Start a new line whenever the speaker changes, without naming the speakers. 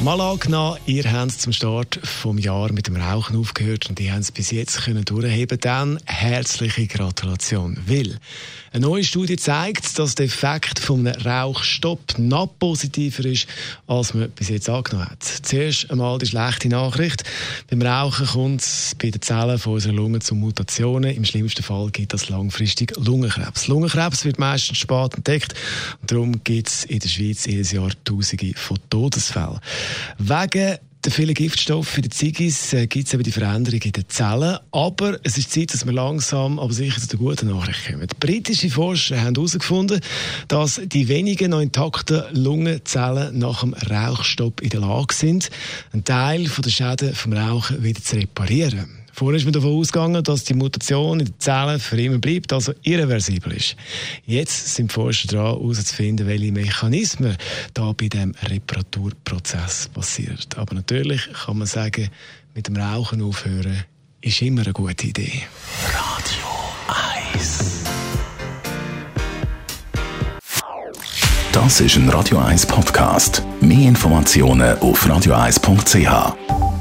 Mal angenommen, ihr habt zum Start vom Jahr mit dem Rauchen aufgehört und ihr habt es bis jetzt können durchheben. Dann herzliche Gratulation. Weil eine neue Studie zeigt, dass der Effekt einem Rauchstopp noch positiver ist, als man bis jetzt angenommen hat. Zuerst einmal die schlechte Nachricht. Beim Rauchen kommt es bei den Zellen von unserer Lunge zu Mutationen. Im schlimmsten Fall gibt das langfristig Lungenkrebs. Lungenkrebs wird meistens spät entdeckt und darum gibt es in der Schweiz jedes Jahr Tausende von Todesfällen. Wegen der vielen Giftstoffe in den Ziggis äh, gibt es eben die Veränderung in den Zellen. Aber es ist Zeit, dass wir langsam, aber sicher zu der guten Nachricht kommen. Britische Forscher haben herausgefunden, dass die wenigen noch intakten Lungenzellen nach dem Rauchstopp in der Lage sind, einen Teil der Schäden vom Rauchen wieder zu reparieren. Vorher ist man davon ausgegangen, dass die Mutation in den Zellen für immer bleibt, also irreversibel ist. Jetzt sind die Forscher dran, herauszufinden, welche Mechanismen da bei dem Reparaturprozess passieren. Aber natürlich kann man sagen, mit dem Rauchen aufhören ist immer eine gute Idee.
Radio 1 Das ist ein Radio 1 Podcast. Mehr Informationen auf radio1.ch.